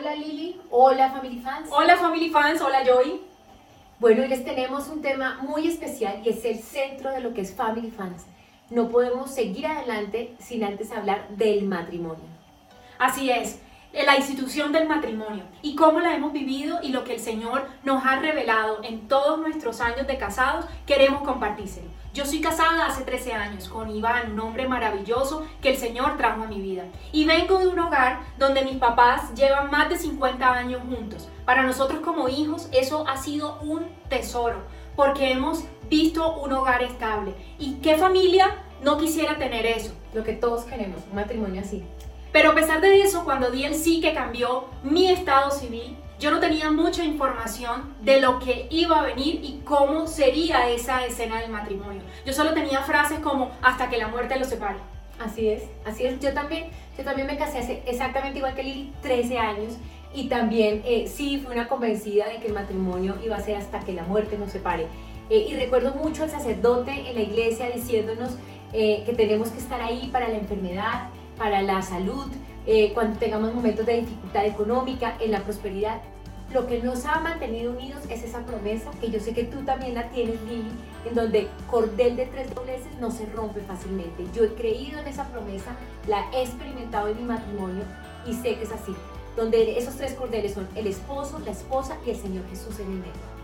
Hola Lili, hola Family Fans. Hola Family Fans, hola Joy. Bueno, hoy les tenemos un tema muy especial y es el centro de lo que es Family Fans. No podemos seguir adelante sin antes hablar del matrimonio. Así es, la institución del matrimonio y cómo la hemos vivido y lo que el Señor nos ha revelado en todos nuestros años de casados, queremos compartírselo. Yo soy casada hace 13 años con Iván, un hombre maravilloso que el Señor trajo a mi vida. Y vengo de un hogar donde mis papás llevan más de 50 años juntos. Para nosotros como hijos eso ha sido un tesoro porque hemos visto un hogar estable. ¿Y qué familia no quisiera tener eso? Lo que todos queremos, un matrimonio así. Pero a pesar de eso, cuando di el sí que cambió mi estado civil, yo no tenía mucha información de lo que iba a venir y cómo sería esa escena del matrimonio. Yo solo tenía frases como hasta que la muerte los separe. Así es, así es. Yo también, yo también me casé hace exactamente igual que Lili, 13 años. Y también eh, sí fui una convencida de que el matrimonio iba a ser hasta que la muerte nos separe. Eh, y recuerdo mucho al sacerdote en la iglesia diciéndonos eh, que tenemos que estar ahí para la enfermedad, para la salud, eh, cuando tengamos momentos de dificultad económica, en la prosperidad. Lo que nos ha mantenido unidos es esa promesa, que yo sé que tú también la tienes, Lili, en donde cordel de tres dobleces no se rompe fácilmente. Yo he creído en esa promesa, la he experimentado en mi matrimonio y sé que es así, donde esos tres cordeles son el esposo, la esposa y el Señor Jesús en el medio.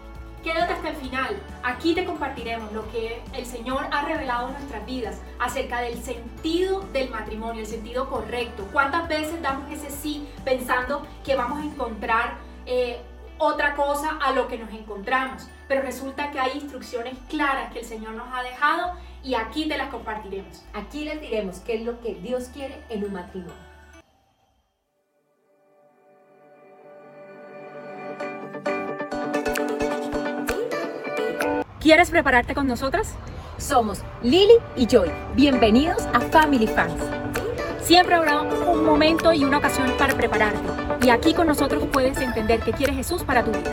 Quédate hasta el final. Aquí te compartiremos lo que el Señor ha revelado en nuestras vidas acerca del sentido del matrimonio, el sentido correcto. ¿Cuántas veces damos ese sí pensando que vamos a encontrar eh, otra cosa a lo que nos encontramos? Pero resulta que hay instrucciones claras que el Señor nos ha dejado y aquí te las compartiremos. Aquí les diremos qué es lo que Dios quiere en un matrimonio. ¿Quieres prepararte con nosotras? Somos Lily y Joy. Bienvenidos a Family Fans. Siempre habrá un momento y una ocasión para prepararte. Y aquí con nosotros puedes entender qué quiere Jesús para tu vida.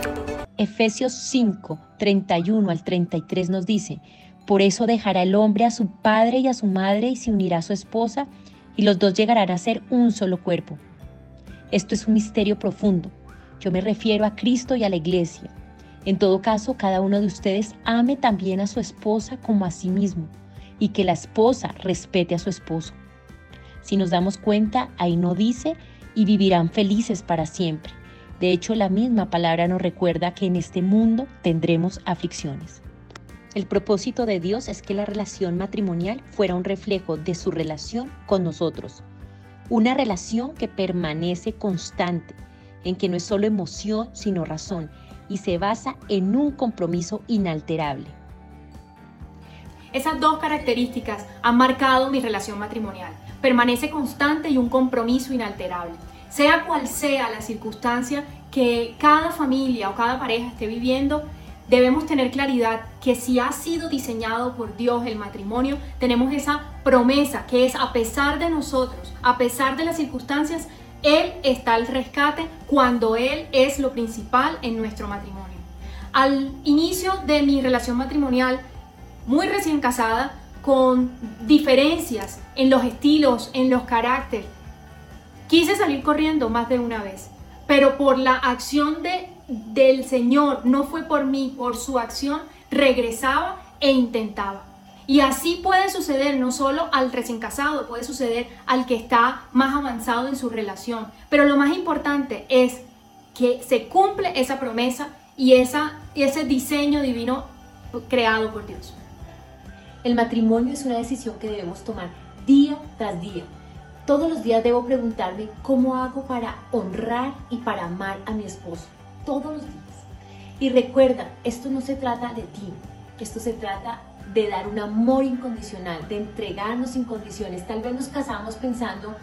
Efesios 5, 31 al 33 nos dice, por eso dejará el hombre a su padre y a su madre y se unirá a su esposa y los dos llegarán a ser un solo cuerpo. Esto es un misterio profundo. Yo me refiero a Cristo y a la iglesia en todo caso, cada uno de ustedes ame también a su esposa como a sí mismo y que la esposa respete a su esposo. Si nos damos cuenta, ahí no dice y vivirán felices para siempre. De hecho, la misma palabra nos recuerda que en este mundo tendremos aflicciones. El propósito de Dios es que la relación matrimonial fuera un reflejo de su relación con nosotros. Una relación que permanece constante, en que no es solo emoción, sino razón, y se basa en un compromiso inalterable. Esas dos características han marcado mi relación matrimonial. Permanece constante y un compromiso inalterable. Sea cual sea la circunstancia que cada familia o cada pareja esté viviendo, debemos tener claridad que si ha sido diseñado por Dios el matrimonio, tenemos esa promesa que es a pesar de nosotros, a pesar de las circunstancias, él está al rescate cuando Él es lo principal en nuestro matrimonio. Al inicio de mi relación matrimonial, muy recién casada, con diferencias en los estilos, en los caracteres, quise salir corriendo más de una vez, pero por la acción de, del Señor, no fue por mí, por su acción, regresaba e intentaba. Y así puede suceder no solo al recién casado, puede suceder al que está más avanzado en su relación. Pero lo más importante es que se cumple esa promesa y esa, ese diseño divino creado por Dios. El matrimonio es una decisión que debemos tomar día tras día. Todos los días debo preguntarme cómo hago para honrar y para amar a mi esposo. Todos los días. Y recuerda, esto no se trata de ti, esto se trata de dar un amor incondicional, de entregarnos sin condiciones. Tal vez nos casamos pensando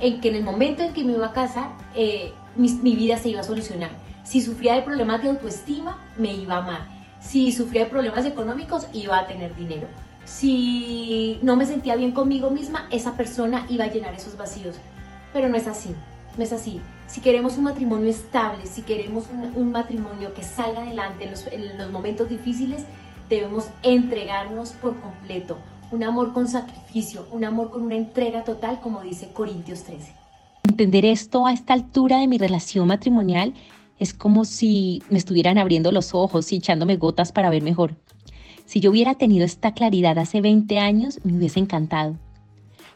en que en el momento en que me iba a casar, eh, mi, vida se iba a solucionar. Si sufría de problemas de autoestima, me iba a amar. Si sufría de problemas económicos, iba a tener dinero. Si no me sentía bien conmigo misma, esa persona iba a llenar esos vacíos. Pero no es así, no es así. Si queremos un matrimonio estable, si queremos un, matrimonio que salga adelante en los momentos difíciles, debemos entregarnos por completo, un amor con sacrificio, un amor con una entrega total, como dice Corintios 13. Entender esto a esta altura de mi relación matrimonial es como si me estuvieran abriendo los ojos y echándome gotas para ver mejor. Si yo hubiera tenido esta claridad hace 20 años, me hubiese encantado.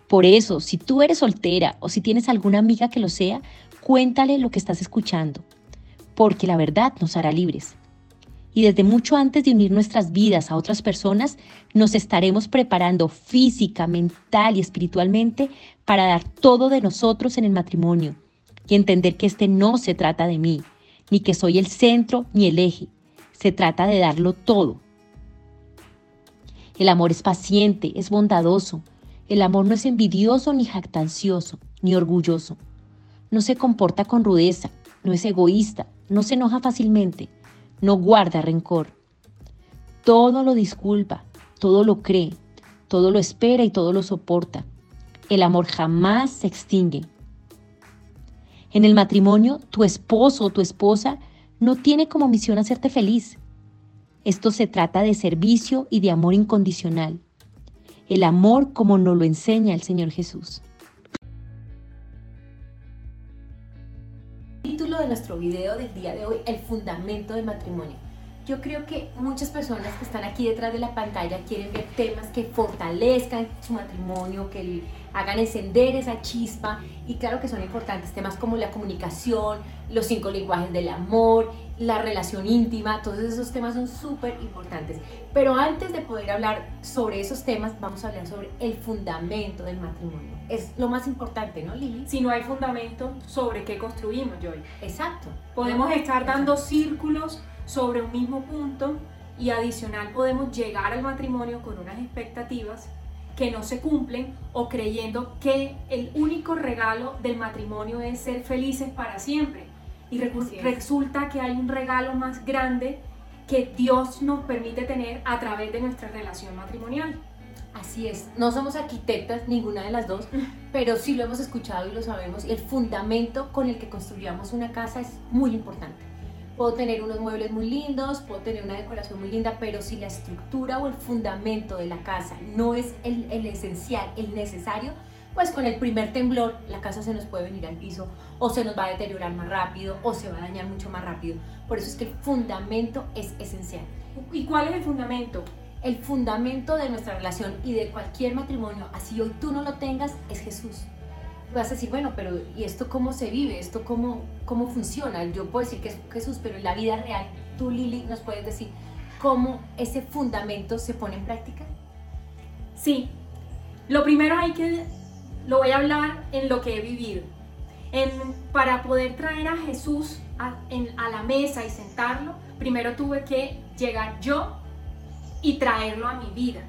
Por eso, si tú eres soltera o si tienes alguna amiga que lo sea, cuéntale lo que estás escuchando, porque la verdad nos hará libres. Y desde mucho antes de unir nuestras vidas a otras personas, nos estaremos preparando física, mental y espiritualmente para dar todo de nosotros en el matrimonio y entender que este no se trata de mí, ni que soy el centro ni el eje. Se trata de darlo todo. El amor es paciente, es bondadoso. El amor no es envidioso ni jactancioso, ni orgulloso. No se comporta con rudeza, no es egoísta, no se enoja fácilmente, no guarda rencor. Todo lo disculpa, todo lo cree, todo lo espera y todo lo soporta. El amor jamás se extingue. En el matrimonio, tu esposo o tu esposa no tiene como misión hacerte feliz. Esto se trata de servicio y de amor incondicional. El amor como nos lo enseña el Señor Jesús. Video del día de hoy, el fundamento del matrimonio. Yo creo que muchas personas que están aquí detrás de la pantalla quieren ver temas que fortalezcan su matrimonio, que hagan encender esa chispa y claro que son importantes temas como la comunicación, los cinco lenguajes del amor, la relación íntima, todos esos temas son súper importantes. Pero antes de poder hablar sobre esos temas, vamos a hablar sobre el fundamento del matrimonio. Es lo más importante, ¿no, Lili? Si no hay fundamento, ¿sobre qué construimos, Joy? Exacto. Podemos estar dando círculos sobre un mismo punto y adicional podemos llegar al matrimonio con unas expectativas que no se cumplen o creyendo que el único regalo del matrimonio es ser felices para siempre. Y resulta que hay un regalo más grande que Dios nos permite tener a través de nuestra relación matrimonial. Así es, no somos arquitectas, ninguna de las dos, pero sí lo hemos escuchado y lo sabemos. El fundamento con el que construyamos una casa es muy importante. Puedo tener unos muebles muy lindos, puedo tener una decoración muy linda, pero si la estructura o el fundamento de la casa no es el, el esencial, el necesario, pues con el primer temblor la casa se nos puede venir al piso o se nos va a deteriorar más rápido o se va a dañar mucho más rápido. Por eso es que el fundamento es esencial. ¿Y cuál es el fundamento? El fundamento de nuestra relación y de cualquier matrimonio, así hoy tú no lo tengas, es Jesús vas a decir, bueno, pero ¿y esto cómo se vive? ¿Esto cómo, cómo funciona? Yo puedo decir que es Jesús, pero en la vida real, tú Lili nos puedes decir cómo ese fundamento se pone en práctica. Sí, lo primero hay que, lo voy a hablar en lo que he vivido. En, para poder traer a Jesús a, la mesa y sentarlo, primero tuve que llegar yo y traerlo a mi vida.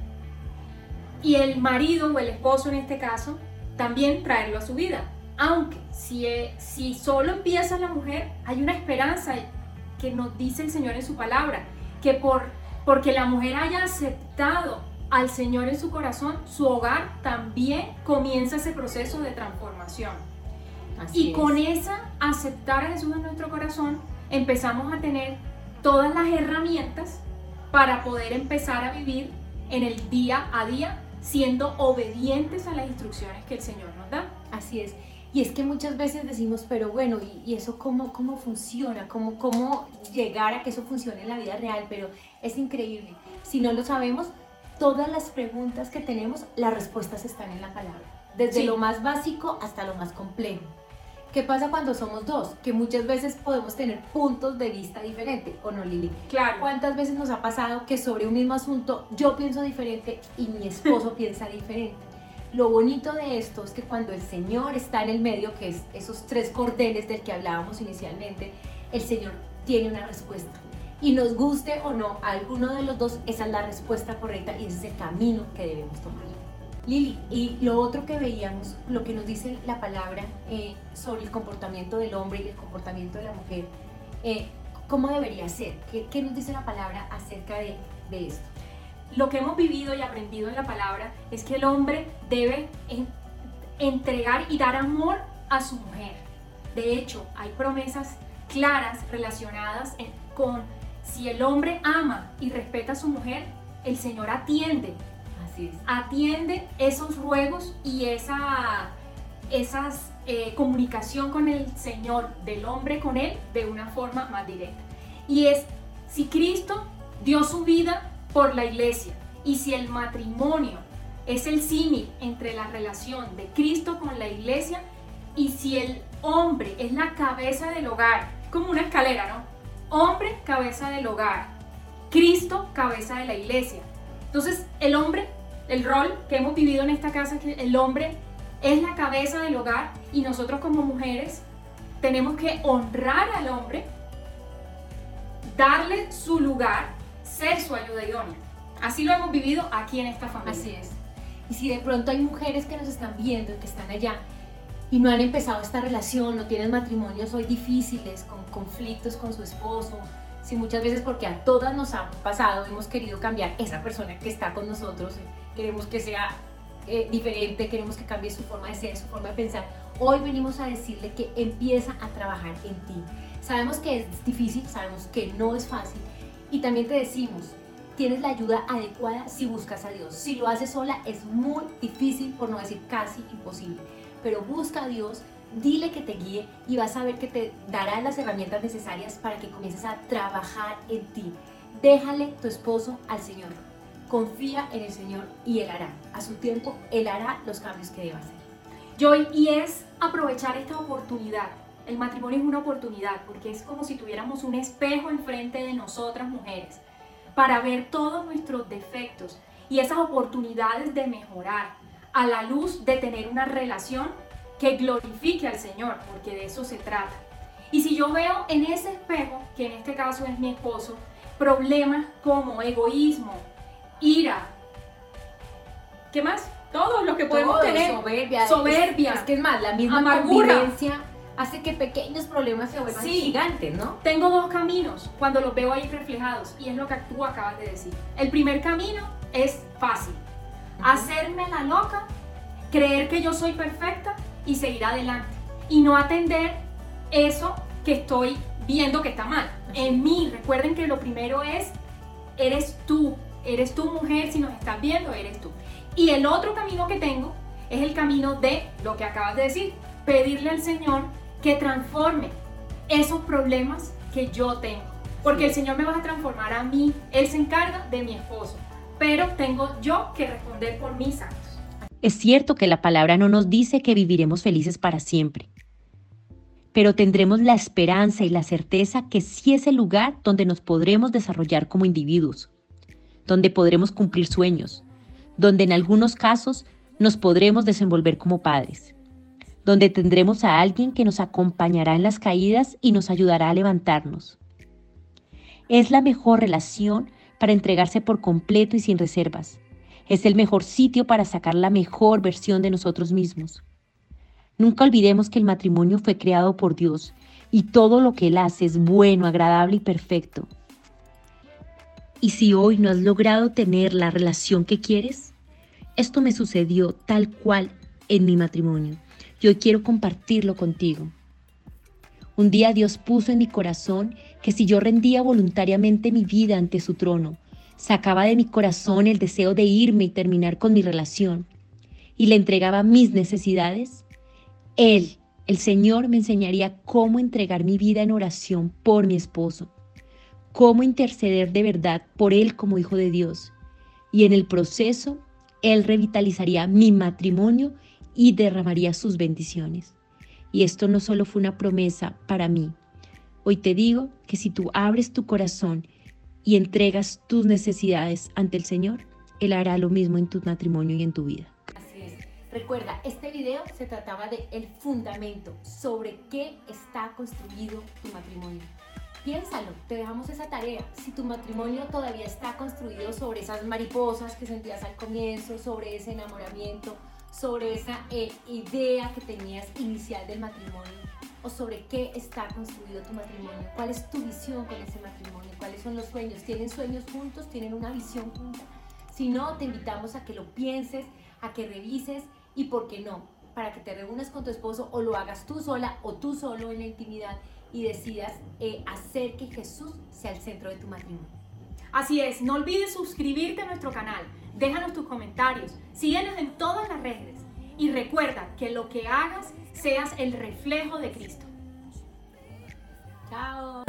Y el marido o el esposo en este caso también traerlo a su vida. Aunque si, eh, si solo empieza la mujer, hay una esperanza que nos dice el Señor en su palabra, que por, porque la mujer haya aceptado al Señor en su corazón, su hogar también comienza ese proceso de transformación. y con esa aceptar a Jesús en nuestro corazón, empezamos a tener todas las herramientas para poder empezar a vivir en el día a día siendo obedientes a las instrucciones que el Señor nos da. Así es. Y es que muchas veces decimos, pero bueno, ¿y, eso cómo, cómo funciona? ¿Cómo, ¿Cómo llegar a que eso funcione en la vida real? Pero es increíble. Si no lo sabemos, todas las preguntas que tenemos, las respuestas están en la palabra. Desde lo más básico hasta lo más complejo. ¿Qué pasa cuando somos dos? Que muchas veces podemos tener puntos de vista diferentes, ¿o no, Lili? Claro. ¿Cuántas veces nos ha pasado que sobre un mismo asunto yo pienso diferente y mi esposo piensa diferente? Lo bonito de esto es que cuando el Señor está en el medio, que es esos tres cordeles del que hablábamos inicialmente, el Señor tiene una respuesta. Y nos guste o no alguno de los dos, esa es la respuesta correcta y ese es el camino que debemos tomar. Lili, y lo otro que veíamos, lo que nos dice la palabra eh, sobre el comportamiento del hombre y el comportamiento de la mujer, eh, ¿cómo debería ser? ¿Qué, nos dice la palabra acerca de, esto? Lo que hemos vivido y aprendido en la palabra es que el hombre debe entregar y dar amor a su mujer. De hecho, hay promesas claras relacionadas con si el hombre ama y respeta a su mujer, el Señor atiende Atiende esos ruegos y esa, esas eh, comunicación con el Señor, del hombre con Él, de una forma más directa. Y es si Cristo dio su vida por la iglesia y si el matrimonio es el símil entre la relación de Cristo con la iglesia y si el hombre es la cabeza del hogar, como una escalera, ¿no? Hombre, cabeza del hogar. Cristo, cabeza de la iglesia. Entonces, el hombre, el rol que hemos vivido en esta casa que el hombre es la cabeza del hogar y nosotros como mujeres tenemos que honrar al hombre, darle su lugar, ser su ayuda idónea. Así lo hemos vivido aquí en esta familia. Así es. Y si de pronto hay mujeres que nos están viendo, que están allá y no han empezado esta relación, no tienen matrimonios hoy difíciles, con conflictos con su esposo, si muchas veces porque a todas nos ha pasado, hemos querido cambiar esa persona que está con nosotros, queremos que sea eh, diferente, queremos que cambie su forma de ser, su forma de pensar. Hoy venimos a decirle que empieza a trabajar en ti. Sabemos que es difícil, sabemos que no es fácil y también te decimos, tienes la ayuda adecuada si buscas a Dios. Si lo haces sola es muy difícil, por no decir casi imposible, pero busca a Dios, dile que te guíe y vas a ver que te dará las herramientas necesarias para que comiences a trabajar en ti. Déjale tu esposo al Señor confía en el Señor y Él hará. A su tiempo, Él hará los cambios que deba hacer. Joy, y es aprovechar esta oportunidad. El matrimonio es una oportunidad porque es como si tuviéramos un espejo enfrente de nosotras mujeres para ver todos nuestros defectos y esas oportunidades de mejorar a la luz de tener una relación que glorifique al Señor, porque de eso se trata. Y si yo veo en ese espejo, que en este caso es mi esposo, problemas como egoísmo, ira. ¿Qué más? Todos los que podemos tener. Soberbia. Soberbia. Es, que es más, la misma Amargura. convivencia hace que pequeños problemas se vuelvan Sí. gigantes, ¿no? Tengo dos caminos cuando los veo ahí reflejados y es lo que tú acabas de decir. El primer camino es fácil. Hacerme la loca, creer que yo soy perfecta y seguir adelante. Y no atender eso que estoy viendo que está mal. En mí, recuerden que lo primero es, eres tú, eres tu mujer, si nos estás viendo, eres tú. Y el otro camino que tengo es el camino de lo que acabas de decir, pedirle al Señor que transforme esos problemas que yo tengo. Porque el Señor me va a transformar a mí, Él se encarga de mi esposo, pero tengo yo que responder por mis actos. Es cierto que la palabra no nos dice que viviremos felices para siempre, pero tendremos la esperanza y la certeza que sí es el lugar donde nos podremos desarrollar como individuos, donde podremos cumplir sueños, donde en algunos casos nos podremos desenvolver como padres, donde tendremos a alguien que nos acompañará en las caídas y nos ayudará a levantarnos. Es la mejor relación para entregarse por completo y sin reservas. Es el mejor sitio para sacar la mejor versión de nosotros mismos. Nunca olvidemos que el matrimonio fue creado por Dios y todo lo que Él hace es bueno, agradable y perfecto. Y si hoy no has logrado tener la relación que quieres, esto me sucedió tal cual en mi matrimonio. Yo quiero compartirlo contigo. Un día Dios puso en mi corazón que si yo rendía voluntariamente mi vida ante su trono, sacaba de mi corazón el deseo de irme y terminar con mi relación, y le entregaba mis necesidades, Él, el Señor, me enseñaría cómo entregar mi vida en oración por mi esposo, cómo interceder de verdad por Él como hijo de Dios, y en el proceso, Él revitalizaría mi matrimonio y derramaría sus bendiciones. Y esto no solo fue una promesa para mí. Hoy te digo que si tú abres tu corazón y entregas tus necesidades ante el Señor, Él hará lo mismo en tu matrimonio y en tu vida. Así es. Recuerda, este video se trataba de el fundamento, sobre qué está construido tu matrimonio. Piénsalo, te dejamos esa tarea. Si tu matrimonio todavía está construido sobre esas mariposas que sentías al comienzo, sobre ese enamoramiento, sobre esa eh, idea que tenías inicial del matrimonio, o sobre qué está construido tu matrimonio, cuál es tu visión con ese matrimonio, cuáles son los sueños, tienen sueños juntos, tienen una visión junta. Si no, te invitamos a que lo pienses, a que revises y, ¿por qué no? Para que te reúnas con tu esposo o lo hagas tú sola o tú solo en la intimidad y decidas eh, hacer que Jesús sea el centro de tu matrimonio. Así es, no olvides suscribirte a nuestro canal, déjanos tus comentarios, síguenos en todas las redes y recuerda que lo que hagas seas el reflejo de Cristo. Chao.